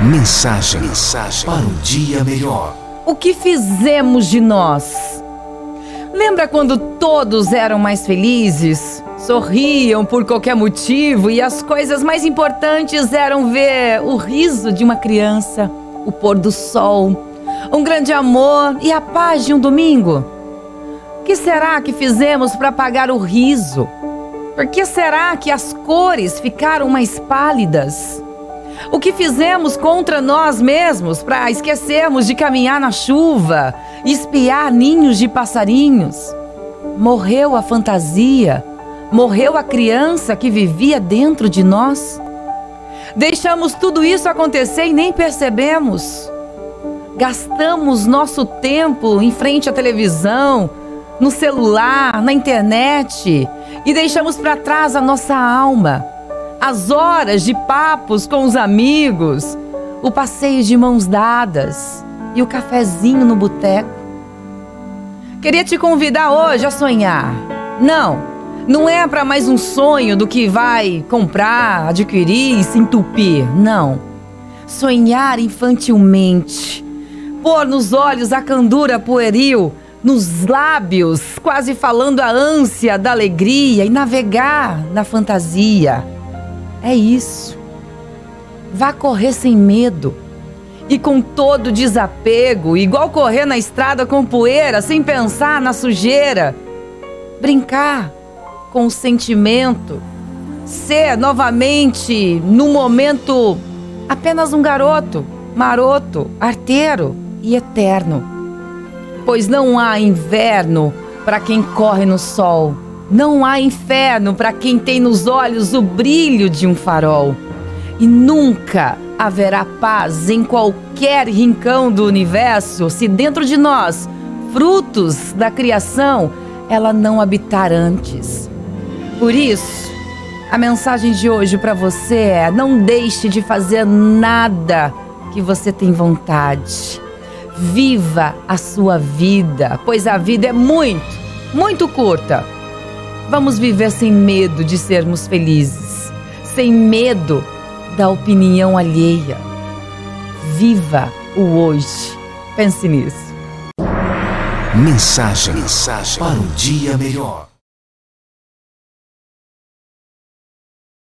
Mensagem, mensagem para um dia melhor. O que fizemos de nós? Lembra quando todos eram mais felizes? Sorriam por qualquer motivo e as coisas mais importantes eram ver o riso de uma criança, o pôr do sol, um grande amor e a paz de um domingo? O que será que fizemos para apagar o riso? Por que será que as cores ficaram mais pálidas? O que fizemos contra nós mesmos para esquecermos de caminhar na chuva, espiar ninhos de passarinhos? Morreu a fantasia, morreu a criança que vivia dentro de nós? Deixamos tudo isso acontecer e nem percebemos. Gastamos nosso tempo em frente à televisão, no celular, na internet e deixamos para trás a nossa alma as horas de papos com os amigos, o passeio de mãos dadas e o cafezinho no boteco. Queria te convidar hoje a sonhar. Não, não é para mais um sonho do que vai comprar, adquirir e se entupir. Não. Sonhar infantilmente. Pôr nos olhos a candura pueril, nos lábios, quase falando a ânsia da alegria e navegar na fantasia é isso. Vá correr sem medo e com todo desapego, igual correr na estrada com poeira, sem pensar na sujeira. Brincar com o sentimento, ser novamente, no momento, apenas um garoto, maroto, arteiro e eterno. Pois não há inverno para quem corre no sol não há inferno para quem tem nos olhos o brilho de um farol. E nunca haverá paz em qualquer rincão do universo se dentro de nós, frutos da criação, ela não habitar antes. Por isso, a mensagem de hoje para você é: não deixe de fazer nada que você tem vontade. Viva a sua vida, pois a vida é muito, muito curta Vamos viver sem medo de sermos felizes, sem medo da opinião alheia. Viva o hoje. Pense nisso. Mensagem, mensagem para um dia melhor.